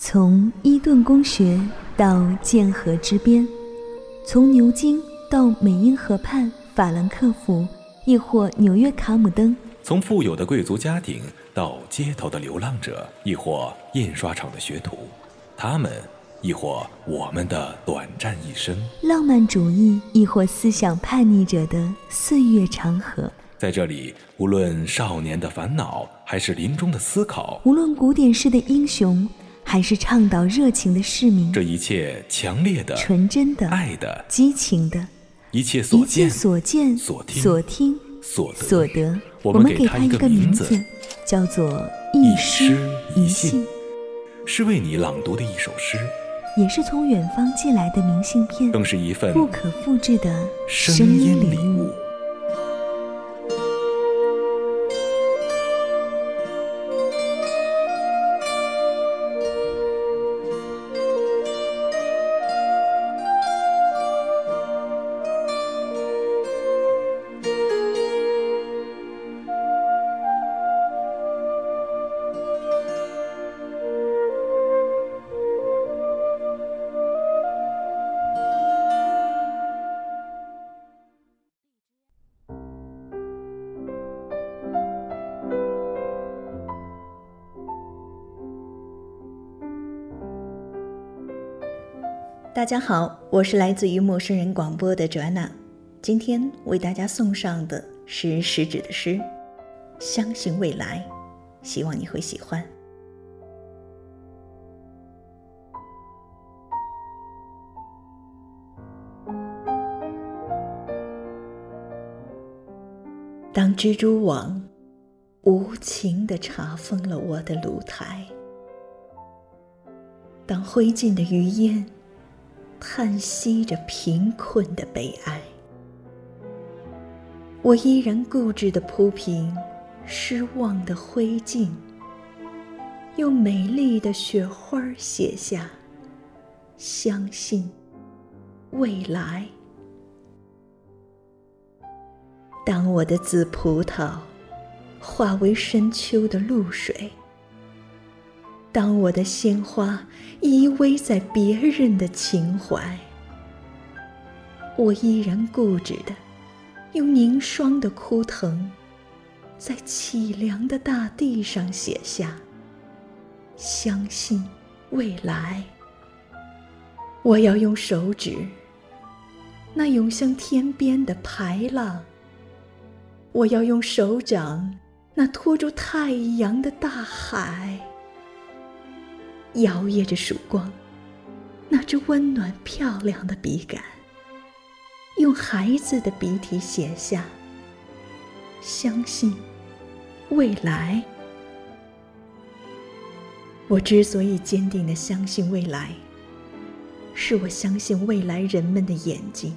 从伊顿公学到剑河之边，从牛津到美因河畔法兰克福，亦或纽约卡姆登；从富有的贵族家庭到街头的流浪者，亦或印刷厂的学徒，他们，亦或我们的短暂一生；浪漫主义，亦或思想叛逆者的岁月长河。在这里，无论少年的烦恼，还是临终的思考；无论古典式的英雄。还是倡导热情的市民，这一切强烈的、纯真的、爱的、激情的，一切所见、所见、所听、所听、所得，所得，我们给他一个名字，叫做一诗一信，是为你朗读的一首诗，也是从远方寄来的明信片，更是一份不可复制的声音礼物。大家好，我是来自于陌生人广播的 Joanna，今天为大家送上的是食指的诗，相信未来，希望你会喜欢。当蜘蛛网无情地查封了我的露台，当灰烬的余烟。叹息着贫困的悲哀，我依然固执地铺平失望的灰烬，用美丽的雪花写下“相信未来”。当我的紫葡萄化为深秋的露水。当我的鲜花依偎在别人的情怀，我依然固执的用凝霜的枯藤，在凄凉的大地上写下“相信未来”。我要用手指，那涌向天边的排浪；我要用手掌，那托住太阳的大海。摇曳着曙光，那支温暖漂亮的笔杆，用孩子的笔体写下“相信未来”。我之所以坚定的相信未来，是我相信未来人们的眼睛，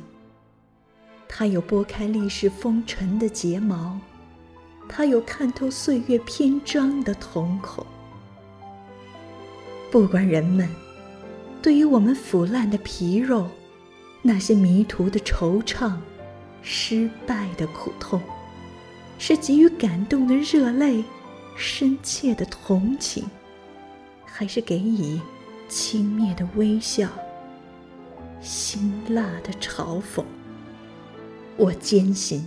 它有拨开历史风尘的睫毛，它有看透岁月篇章的瞳孔。不管人们对于我们腐烂的皮肉，那些迷途的惆怅，失败的苦痛，是给予感动的热泪，深切的同情，还是给予轻蔑的微笑，辛辣的嘲讽？我坚信，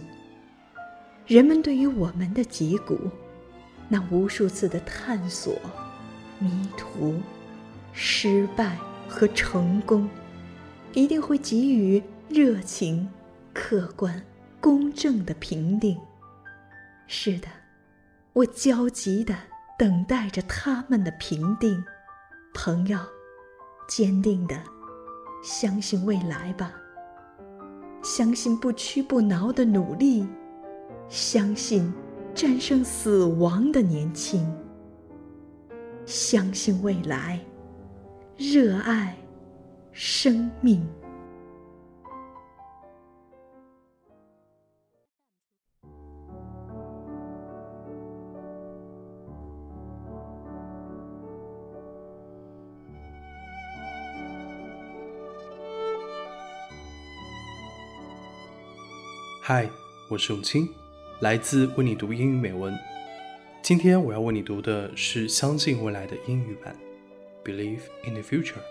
人们对于我们的脊骨，那无数次的探索。迷途、失败和成功，一定会给予热情、客观、公正的评定。是的，我焦急地等待着他们的评定。朋友，坚定地相信未来吧，相信不屈不挠的努力，相信战胜死亡的年轻。相信未来，热爱生命。嗨，我是永清，来自为你读英语美文。今天我要为你读的是《相信未来》的英语版。Believe in the future.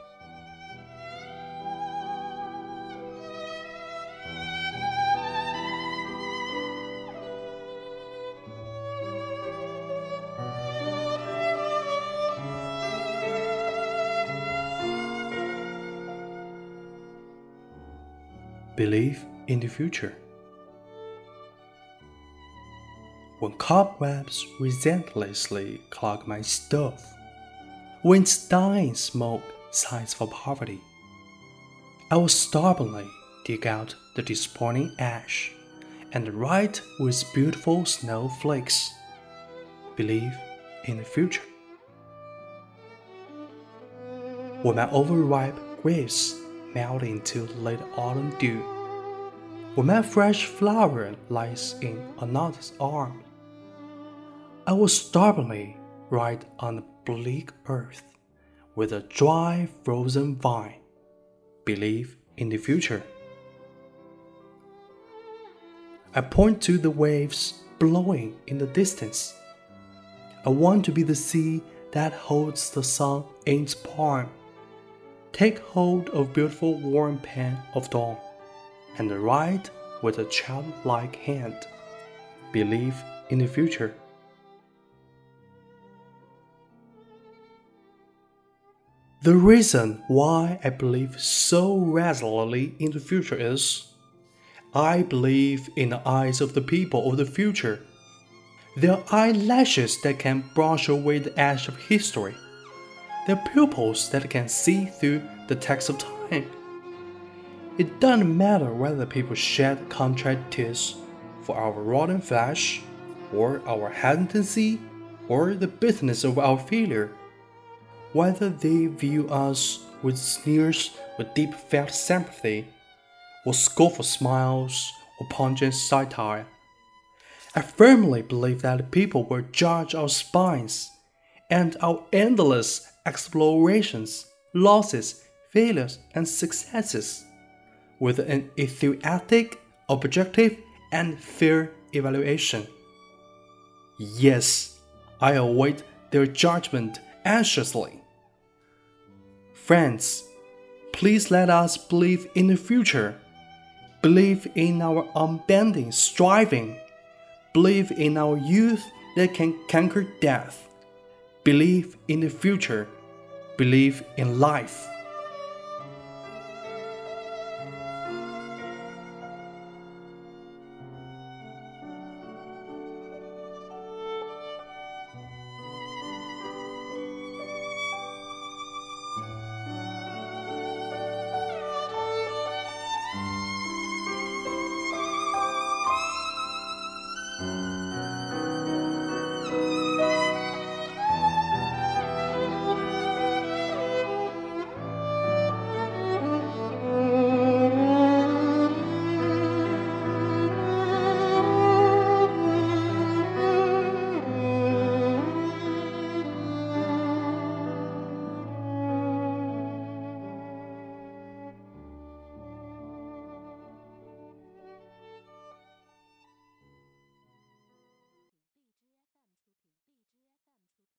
Believe in the future. When cobwebs relentlessly clog my stove, when dying smoke sighs for poverty, I will stubbornly dig out the disappointing ash and write with beautiful snowflakes. Believe in the future. When my overripe grapes melt into late autumn dew, when my fresh flower lies in another's arm, I will stubbornly ride on the bleak earth with a dry, frozen vine. Believe in the future. I point to the waves blowing in the distance. I want to be the sea that holds the sun in its palm. Take hold of beautiful warm pen of dawn and write with a childlike hand. Believe in the future. The reason why I believe so resolutely in the future is I believe in the eyes of the people of the future. Their eyelashes that can brush away the ash of history. Their pupils that can see through the text of time. It doesn't matter whether people shed contrite tears for our rotten flesh, or our hesitancy, or the bitterness of our failure whether they view us with sneers or deep felt sympathy, or scornful smiles or pungent satire. I firmly believe that people will judge our spines and our endless explorations, losses, failures, and successes with an enthusiastic, objective, and fair evaluation. Yes, I await their judgment anxiously. Friends, please let us believe in the future. Believe in our unbending striving. Believe in our youth that can conquer death. Believe in the future. Believe in life.